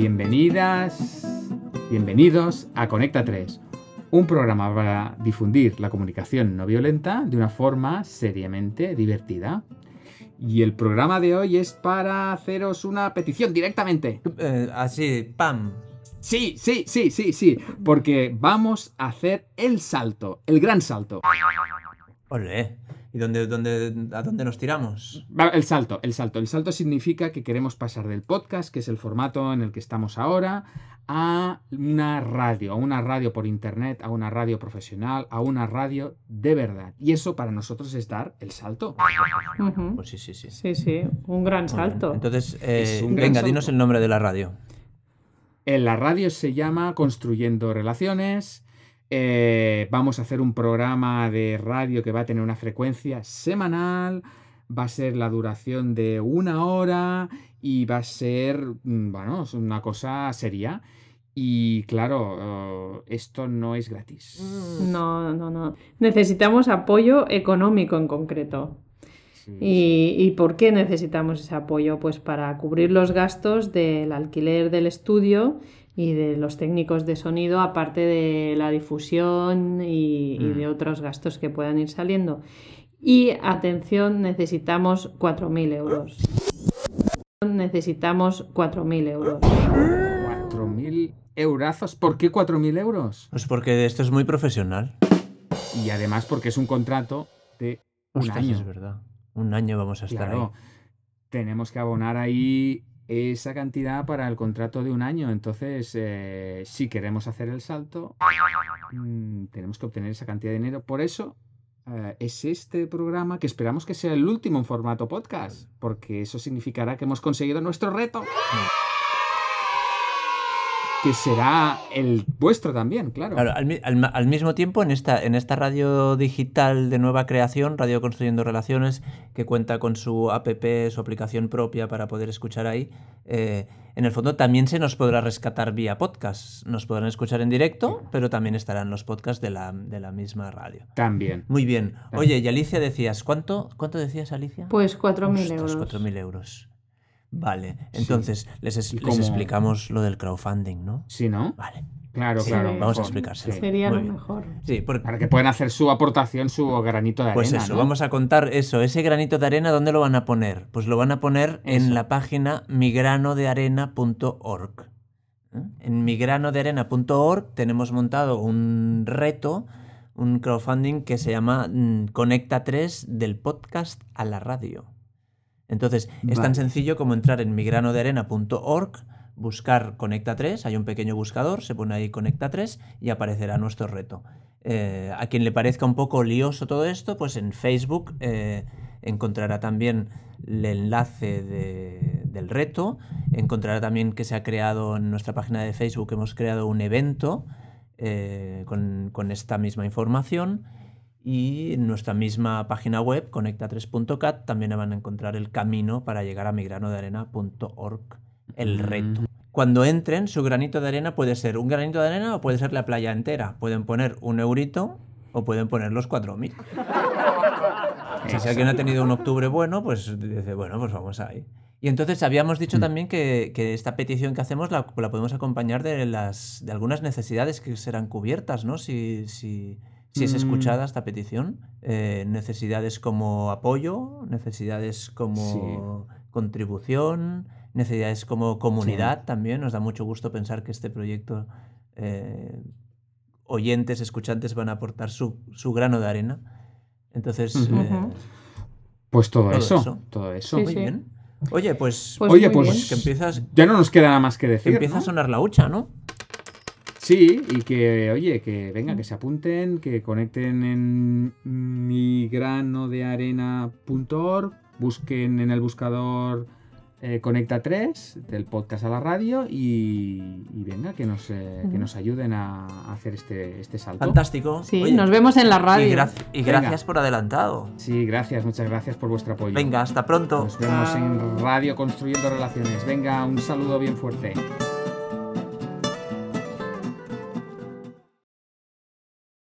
Bienvenidas, bienvenidos a Conecta 3, un programa para difundir la comunicación no violenta de una forma seriamente divertida. Y el programa de hoy es para haceros una petición directamente. Eh, así, pam. Sí, sí, sí, sí, sí, porque vamos a hacer el salto, el gran salto. Olé. ¿Y dónde, dónde, a dónde nos tiramos? El salto, el salto. El salto significa que queremos pasar del podcast, que es el formato en el que estamos ahora, a una radio, a una radio por internet, a una radio profesional, a una radio de verdad. Y eso para nosotros es dar el salto. Pues sí, sí, sí. Sí, sí, un gran salto. Entonces, eh, un venga, salto. dinos el nombre de la radio. En la radio se llama Construyendo Relaciones. Eh, vamos a hacer un programa de radio que va a tener una frecuencia semanal. Va a ser la duración de una hora y va a ser, mm, bueno, es una cosa seria. Y claro, eh, esto no es gratis. No, no, no. Necesitamos apoyo económico en concreto. Sí, ¿Y, y por qué necesitamos ese apoyo? Pues para cubrir los gastos del alquiler del estudio y de los técnicos de sonido, aparte de la difusión y, y de Mm. otros gastos que puedan ir saliendo. Y atención, necesitamos 4.000 euros. Necesitamos 4.000 euros. 4.000 eurazos. ¿Por qué 4.000 euros? Pues porque esto es muy profesional. Y además porque es un contrato de un Ostras, año. es verdad. Un año vamos a estar Claro, tenemos que abonar ahí esa cantidad para el contrato de un año. Entonces, eh, si queremos hacer el salto, mm, tenemos que obtener esa cantidad de dinero. Por eso eh, es este programa que esperamos que sea el último en formato podcast, porque eso significará que hemos conseguido nuestro reto. Que será el vuestro también, claro. Claro, al, al al mismo tiempo, en esta, en esta radio digital de nueva creación, Radio Construyendo Relaciones, que cuenta con su app, su aplicación propia para poder escuchar ahí, eh, en el fondo también se nos podrá rescatar vía podcast. Nos podrán escuchar en directo, pero también estarán los podcasts de la, de la misma radio. También. Muy bien. Oye, y Alicia decías, ¿cuánto, cuánto decías, Alicia? Pues 4.000 Ostras, euros. 4.000 euros. Vale, entonces les, es- ¿Y les explicamos lo del crowdfunding, ¿no? ¿Sí, no? Vale. Claro, Sí, claro. vamos a explicárselo. Sí. Sería Muy lo mejor. Sí, porque, Para que puedan hacer su aportación, su granito de arena. Pues eso, ¿no? vamos a contar eso. Ese granito de arena, ¿dónde lo van a poner? Pues lo van a poner en la página migranodearena.org. ¿eh? En migranodearena.org tenemos montado un reto, un crowdfunding que se llama mm, Conecta 3 del podcast a la radio. Entonces, es tan sencillo como entrar en migranodearena.org, buscar Conecta 3, hay un pequeño buscador, se pone ahí Conecta 3 y aparecerá nuestro reto. Eh, a quien le parezca un poco lioso todo esto, pues en Facebook eh, encontrará también el enlace de- del reto, encontrará también que se ha creado en nuestra página de Facebook, hemos creado un evento eh, con, con esta misma información y en nuestra misma página web, conecta3.cat, también van a encontrar el camino para llegar a migranodearena.org, el Mm. reto. Cuando entren, su granito de arena puede ser un granito de arena o puede ser la playa entera. Pueden poner un eurito o pueden poner los 4.000. Si alguien ha tenido un octubre bueno, pues dice, bueno, pues vamos ahí. Y entonces habíamos dicho Mm. también que, que esta petición que hacemos la, la podemos acompañar de, las, de algunas necesidades que serán cubiertas, ¿no? Si, si, si es Mm. escuchada esta petición. Eh, necesidades como apoyo, necesidades como contribución, necesidades como comunidad también. Nos da mucho gusto pensar que este proyecto, eh, oyentes, escuchantes van a aportar su, su grano de arena. Entonces, eh. Pues todo, Todo eso, eso. todo eso. Sí, muy sí. bien. Oye, pues, Pues Oye, pues bien. que empiezas, ya no nos queda nada más que que decir. empieza ¿no? a sonar la hucha, ¿no? Sí, y que, oye, que venga, que se apunten, que conecten en migranodearena.org, busquen en el buscador eh, Conecta 3 del podcast a la radio y, y venga, que nos, eh, que nos ayuden a hacer este, este salto. Fantástico. Sí, Oye, nos vemos en la y, radio. gra- y Venga. gracias por adelantado. Sí, gracias, muchas gracias por vuestro apoyo. Venga, hasta pronto. Nos vemos en Radio Construyendo Relaciones. Venga, un saludo bien fuerte.